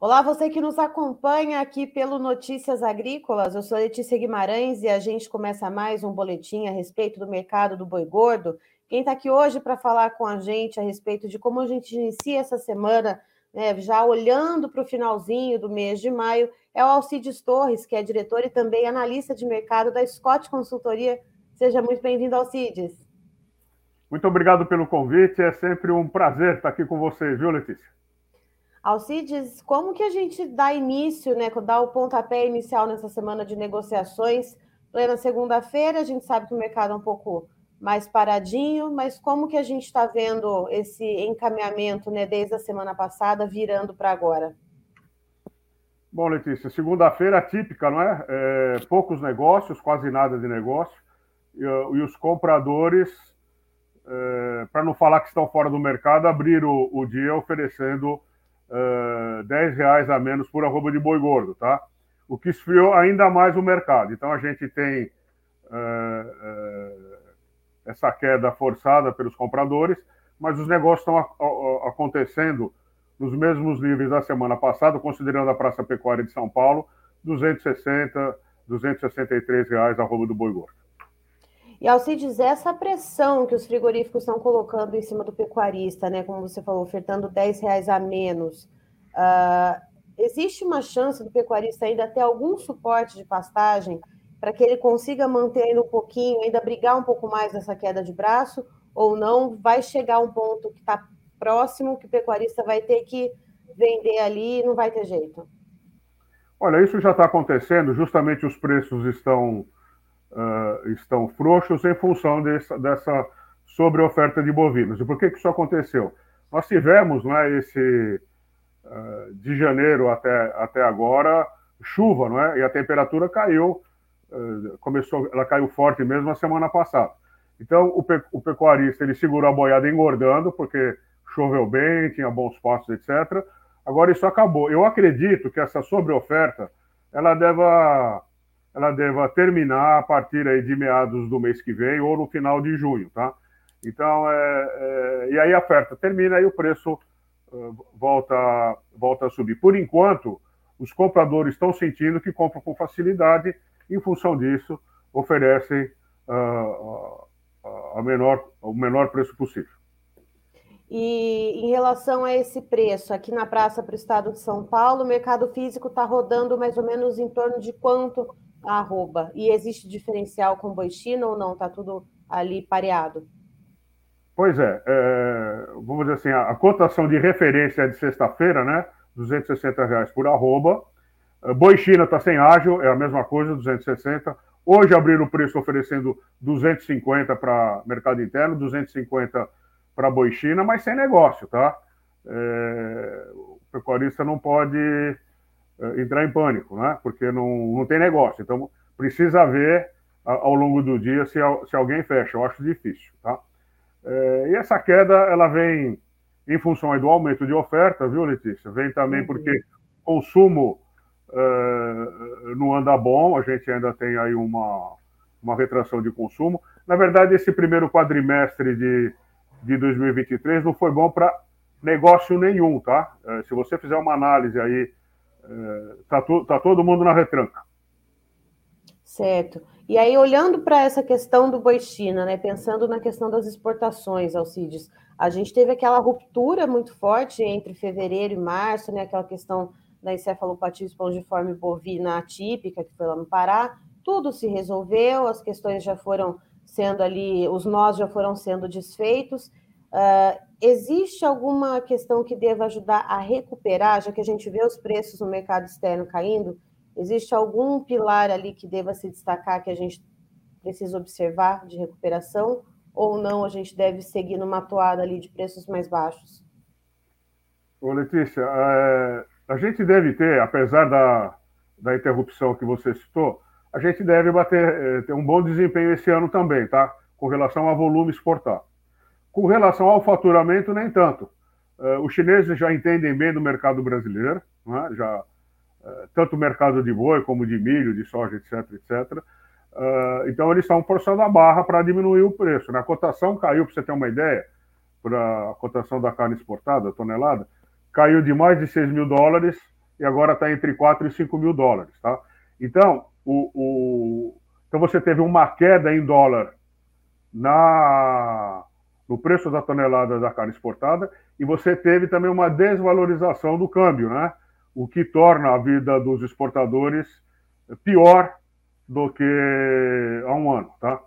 Olá, você que nos acompanha aqui pelo Notícias Agrícolas. Eu sou Letícia Guimarães e a gente começa mais um boletim a respeito do mercado do boi gordo. Quem está aqui hoje para falar com a gente a respeito de como a gente inicia essa semana, né, já olhando para o finalzinho do mês de maio, é o Alcides Torres, que é diretor e também analista de mercado da Scott Consultoria. Seja muito bem-vindo, Alcides. Muito obrigado pelo convite. É sempre um prazer estar aqui com você, viu, Letícia? Alcides, como que a gente dá início, né, dá o pontapé inicial nessa semana de negociações? Plena segunda-feira, a gente sabe que o mercado é um pouco mais paradinho, mas como que a gente está vendo esse encaminhamento, né, desde a semana passada, virando para agora? Bom, Letícia, segunda-feira típica, não é? é? Poucos negócios, quase nada de negócio, e, e os compradores, é, para não falar que estão fora do mercado, abriram o, o dia oferecendo uh, 10 reais a menos por arroba de boi gordo, tá? O que esfriou ainda mais o mercado. Então a gente tem uh, uh, essa queda forçada pelos compradores, mas os negócios estão acontecendo nos mesmos níveis da semana passada, considerando a Praça Pecuária de São Paulo, 260, 263 reais arroba do boi gordo. E Alcides, essa pressão que os frigoríficos estão colocando em cima do pecuarista, né? Como você falou, ofertando 10 reais a menos. Uh, existe uma chance do pecuarista ainda ter algum suporte de pastagem para que ele consiga manter ainda um pouquinho, ainda brigar um pouco mais nessa queda de braço, ou não? Vai chegar um ponto que está próximo que o pecuarista vai ter que vender ali e não vai ter jeito? Olha, isso já está acontecendo, justamente os preços estão uh, estão frouxos em função dessa, dessa sobre-oferta de bovinos. E por que, que isso aconteceu? Nós tivemos, né, esse, uh, de janeiro até, até agora, chuva, não é? E a temperatura caiu, uh, começou, ela caiu forte mesmo na semana passada. Então, o, pe, o pecuarista, ele segurou a boiada engordando, porque choveu bem, tinha bons pastos, etc. Agora isso acabou. Eu acredito que essa sobre-oferta, ela deva ela deva terminar a partir aí de meados do mês que vem ou no final de junho, tá? Então, é, é, e aí a oferta termina e o preço uh, volta, volta a subir. Por enquanto, os compradores estão sentindo que compram com facilidade, em função disso, oferecem uh, a menor, o menor preço possível. E em relação a esse preço, aqui na praça para o estado de São Paulo, o mercado físico está rodando mais ou menos em torno de quanto arroba. E existe diferencial com boi China ou não? Está tudo ali pareado? Pois é, é, vamos dizer assim, a, a, cotação de referência é de sexta-feira, né? 260 reais por arroba. É, boi China está sem ágil, é a mesma coisa, 260. Hoje abriram o preço oferecendo 250 para mercado interno, 250 para boi China, mas sem negócio, tá? É, o pecuarista não pode entrar em pânico, né? Porque não, não tem negócio. Então, precisa ver ao longo do dia se, se alguém fecha. Eu acho difícil, tá? É, e essa queda, ela vem em função do aumento de oferta, viu, Letícia? Vem também uhum. porque consumo uh, não anda bom, a gente ainda tem aí uma, uma retração de consumo. Na verdade, esse primeiro quadrimestre de, de 2023 não foi bom para negócio nenhum, tá? Uh, se você fizer uma análise aí está to, tá todo mundo na retranca. Certo. E aí, olhando para essa questão do boi China, né, pensando na questão das exportações, Alcides, a gente teve aquela ruptura muito forte entre fevereiro e março, né, aquela questão da encefalopatia espongiforme bovina atípica, que foi lá no Pará, tudo se resolveu, as questões já foram sendo ali, os nós já foram sendo desfeitos, Uh, existe alguma questão que deva ajudar a recuperar, já que a gente vê os preços no mercado externo caindo? Existe algum pilar ali que deva se destacar que a gente precisa observar de recuperação? Ou não, a gente deve seguir numa toada ali de preços mais baixos? Ô, Letícia, é, a gente deve ter, apesar da, da interrupção que você citou, a gente deve bater, é, ter um bom desempenho esse ano também, tá? Com relação a volume exportado. Com relação ao faturamento, nem tanto. Uh, os chineses já entendem bem do mercado brasileiro, né? já, uh, tanto o mercado de boi como de milho, de soja, etc, etc. Uh, então, eles estão forçando a barra para diminuir o preço. Né? A cotação caiu, para você ter uma ideia, para a cotação da carne exportada, tonelada, caiu de mais de 6 mil dólares e agora está entre 4 e 5 mil dólares. Tá? Então, o, o, então você teve uma queda em dólar na, no preço da tonelada da carne exportada e você teve também uma desvalorização do câmbio, né? o que torna a vida dos exportadores pior do que há um ano. Tá?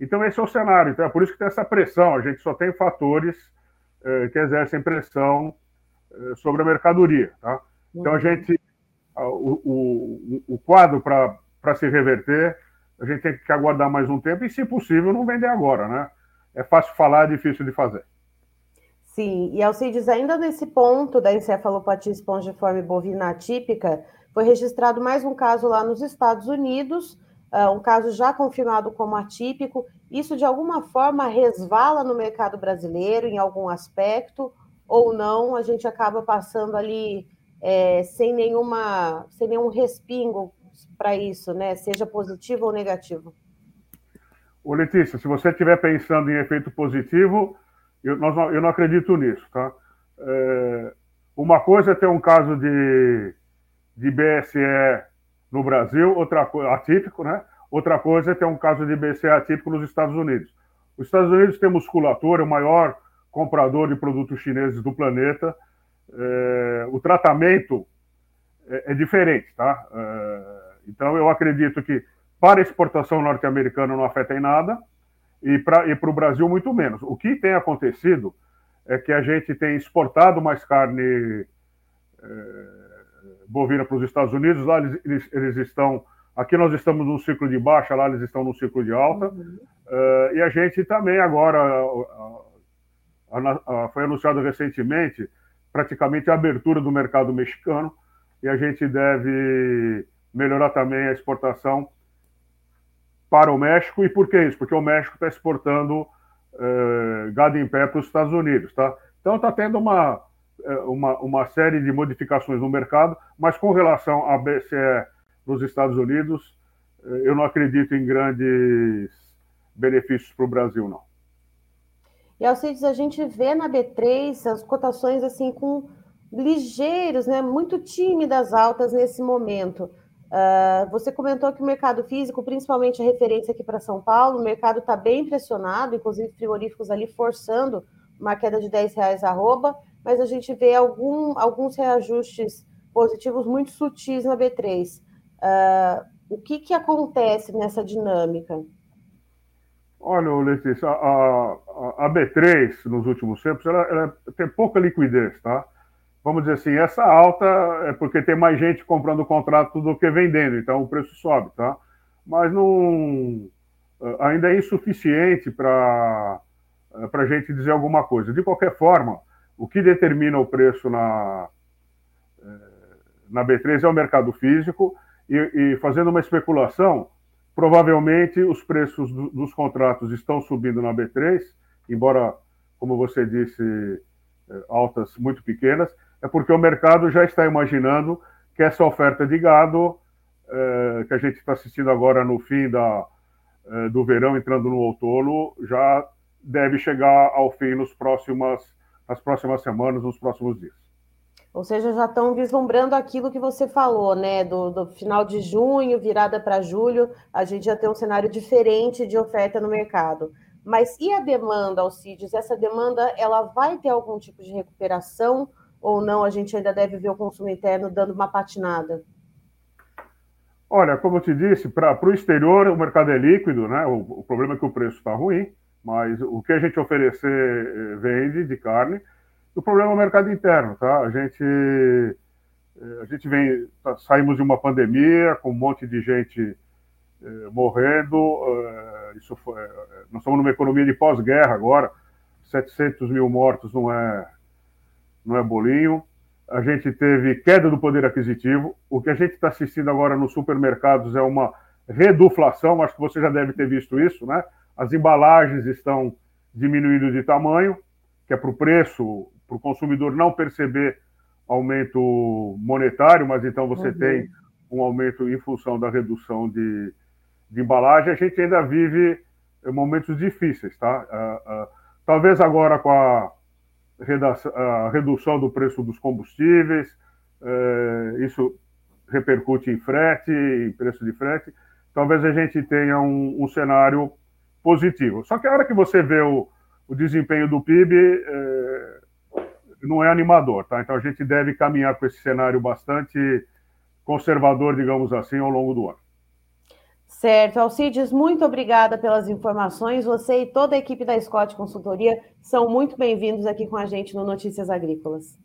Então, esse é o cenário. Então, é por isso que tem essa pressão. A gente só tem fatores eh, que exercem pressão eh, sobre a mercadoria. Tá? Então, a uhum. gente, o, o, o quadro para se reverter, a gente tem que aguardar mais um tempo e, se possível, não vender agora. Né? É fácil falar, é difícil de fazer. Sim, e Alcides, ainda nesse ponto da encefalopatia espongiforme bovina atípica, foi registrado mais um caso lá nos Estados Unidos, uh, um caso já confirmado como atípico. Isso, de alguma forma, resvala no mercado brasileiro em algum aspecto, ou não, a gente acaba passando ali é, sem, nenhuma, sem nenhum respingo para isso, né? Seja positivo ou negativo. Ô, Letícia, se você estiver pensando em efeito positivo, eu, nós, eu não acredito nisso, tá? É, uma coisa é ter um caso de, de BSE no Brasil, outra coisa, atípico, né? Outra coisa é ter um caso de BSE atípico nos Estados Unidos. Os Estados Unidos tem musculatura, o maior comprador de produtos chineses do planeta. É, o tratamento é, é diferente, tá? É, então, eu acredito que para a exportação norte-americana não afeta em nada e para e o Brasil muito menos. O que tem acontecido é que a gente tem exportado mais carne é, bovina para os Estados Unidos, lá eles, eles, estão. Aqui nós estamos num ciclo de baixa, lá eles estão num ciclo de alta. Uhum. Uh, e a gente também agora foi anunciado recentemente praticamente a abertura do mercado mexicano e a gente deve melhorar também a exportação para o México. E por que isso? Porque o México está exportando eh, gado em pé para os Estados Unidos, tá? Então está tendo uma, eh, uma, uma série de modificações no mercado, mas com relação à BCE nos Estados Unidos, eh, eu não acredito em grandes benefícios para o Brasil, não. E Alcides, a gente vê na B3 as cotações assim com ligeiros, né, muito tímidas altas nesse momento. Uh, você comentou que o mercado físico, principalmente a referência aqui para São Paulo, o mercado está bem pressionado, inclusive frigoríficos ali forçando uma queda de 10 reais arroba, mas a gente vê algum, alguns reajustes positivos muito sutis na B3. Uh, ah, o que, que acontece nessa dinâmica? Olha, Letícia, a, a, a B3 nos últimos tempos ela, ela tem pouca liquidez, tá? Vamos dizer assim, essa alta é porque tem mais gente comprando o contrato do que vendendo, então o preço sobe, tá? Mas não eh, ainda é insuficiente para eh, a gente dizer alguma coisa. De qualquer forma, o que determina o preço na, eh, na B3 é o mercado físico, e, e fazendo uma especulação, provavelmente os preços do, dos contratos estão subindo na B3, embora, como você disse, altas muito pequenas, é porque o mercado já está imaginando que essa oferta de gado, é, que a gente está assistindo agora no fim da, é, do verão, entrando no outono, já deve chegar ao fim nos próximas, nas próximas semanas, nos próximos dias. Ou seja, já estão vislumbrando aquilo que você falou, né? Do, do final de junho, virada para julho, a gente já tem um cenário diferente de oferta no mercado. Mas e a demanda, Alcides? Essa demanda, ela vai ter algum tipo de recuperação ou não a gente ainda deve ver o consumo interno dando uma patinada? Olha, como eu te disse, para o exterior o mercado é líquido, né? O, o problema é que o preço está ruim, mas o que a gente oferecer eh, vende de carne. O problema é o mercado interno, tá? A gente eh, a gente vem tá, saímos de uma pandemia com um monte de gente eh, morrendo. Eh, isso foi, eh, nós estamos numa economia de pós-guerra agora. 700 mil mortos não é não é bolinho. A gente teve queda do poder aquisitivo. O que a gente está assistindo agora nos supermercados é uma reduflação. Acho que você já deve ter visto isso, né? As embalagens estão diminuindo de tamanho, que é para o preço, para o consumidor não perceber aumento monetário, mas então você uhum. tem um aumento em função da redução de, de embalagem. A gente ainda vive momentos difíceis, tá? Uh, uh, talvez agora com a a redução do preço dos combustíveis, é, isso repercute em frete, em preço de frete, talvez a gente tenha um, um cenário positivo. Só que a hora que você vê o, o desempenho do PIB, é, não é animador, tá? Então a gente deve caminhar com esse cenário bastante conservador, digamos assim, ao longo do ano. Certo. Alcides, muito obrigada pelas informações. Você e toda a equipe da Scott Consultoria são muito bem-vindos aqui com a gente no Notícias Agrícolas.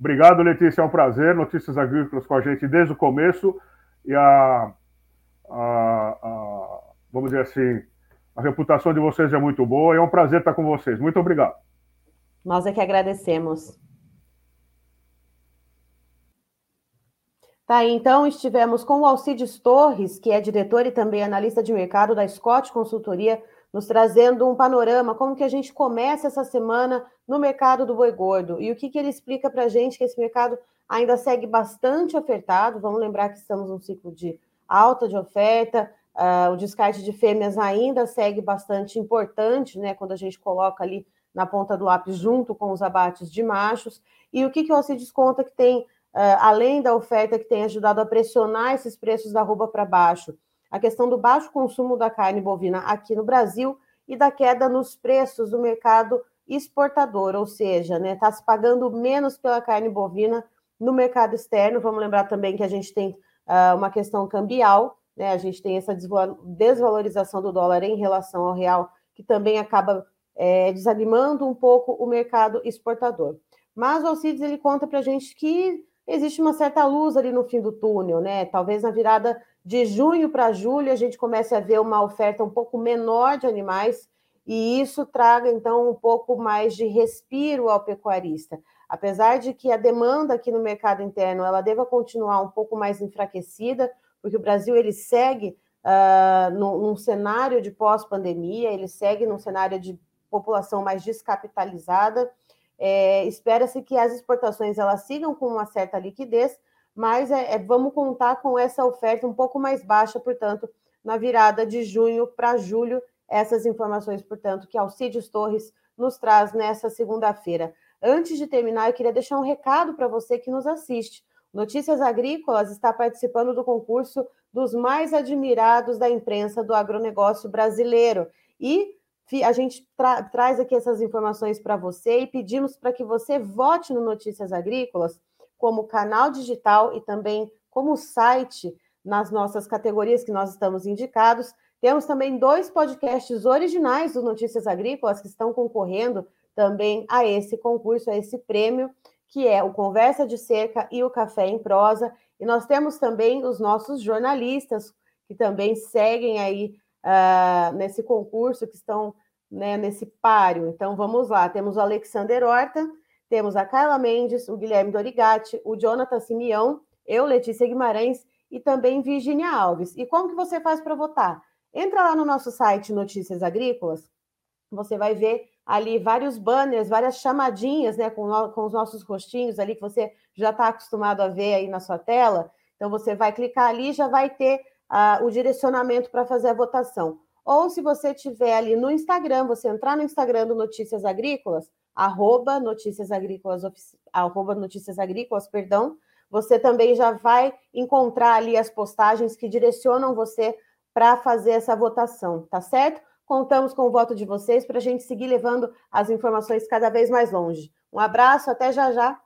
Obrigado, Letícia. É um prazer. Notícias Agrícolas com a gente desde o começo. E a, a, a vamos dizer assim, a reputação de vocês é muito boa. E é um prazer estar com vocês. Muito obrigado. Nós é que agradecemos. Tá, então estivemos com o Alcides Torres, que é diretor e também analista de mercado da Scott Consultoria, nos trazendo um panorama, como que a gente começa essa semana no mercado do boi gordo. E o que, que ele explica para a gente que esse mercado ainda segue bastante ofertado. Vamos lembrar que estamos num ciclo de alta de oferta, uh, o descarte de fêmeas ainda segue bastante importante, né? Quando a gente coloca ali na ponta do lápis junto com os abates de machos. E o que, que o Alcides conta que tem além da oferta que tem ajudado a pressionar esses preços da arroba para baixo, a questão do baixo consumo da carne bovina aqui no Brasil e da queda nos preços do mercado exportador, ou seja, está né, tá se pagando menos pela carne bovina no mercado externo. Vamos lembrar também que a gente tem uh, uma questão cambial, né, a gente tem essa desvalorização do dólar em relação ao real, que também acaba é, desanimando um pouco o mercado exportador. Mas o Alcides ele conta para a gente que existe uma certa luz ali no fim do túnel, né? Talvez na virada de junho para julho a gente comece a ver uma oferta um pouco menor de animais e isso traga então um pouco mais de respiro ao pecuarista. Apesar de que a demanda aqui no mercado interno ela deva continuar um pouco mais enfraquecida, porque o Brasil ele segue uh, num, num cenário de pós-pandemia, ele segue num cenário de população mais descapitalizada é, Espera-se que as exportações elas sigam com uma certa liquidez, mas é, é, vamos contar com essa oferta um pouco mais baixa, portanto, na virada de junho para julho. Essas informações, portanto, que Alcides Torres nos traz nessa segunda-feira. Antes de terminar, eu queria deixar um recado para você que nos assiste. Notícias Agrícolas está participando do concurso dos mais admirados da imprensa do agronegócio brasileiro. E a gente tra traz aqui essas informações para você e pedimos para que você vote no Notícias Agrícolas como canal digital e também como site nas nossas categorias que nós estamos indicados. Temos também dois podcasts originais do Notícias Agrícolas que estão concorrendo também a esse concurso, a esse prêmio, que é o Conversa de Cerca e o Café em Prosa. E nós temos também os nossos jornalistas que também seguem aí uh, nesse concurso, que estão né, nesse páreo. Então vamos lá: temos o Alexander Horta, temos a Carla Mendes, o Guilherme Dorigatti, o Jonathan Simeão, eu, Letícia Guimarães e também Virginia Alves. E como que você faz para votar? Entra lá no nosso site Notícias Agrícolas, você vai ver ali vários banners, várias chamadinhas, né, com, no, com os nossos rostinhos ali que você já está acostumado a ver aí na sua tela. Então você vai clicar ali, já vai ter uh, o direcionamento para fazer a votação. Ou se você tiver ali no Instagram, você entrar no Instagram do Notícias Agrícolas, arroba Notícias Agrícolas, arroba Notícias Agrícolas, perdão, você também já vai encontrar ali as postagens que direcionam você para fazer essa votação, tá certo? Contamos com o voto de vocês para a gente seguir levando as informações cada vez mais longe. Um abraço, até já já.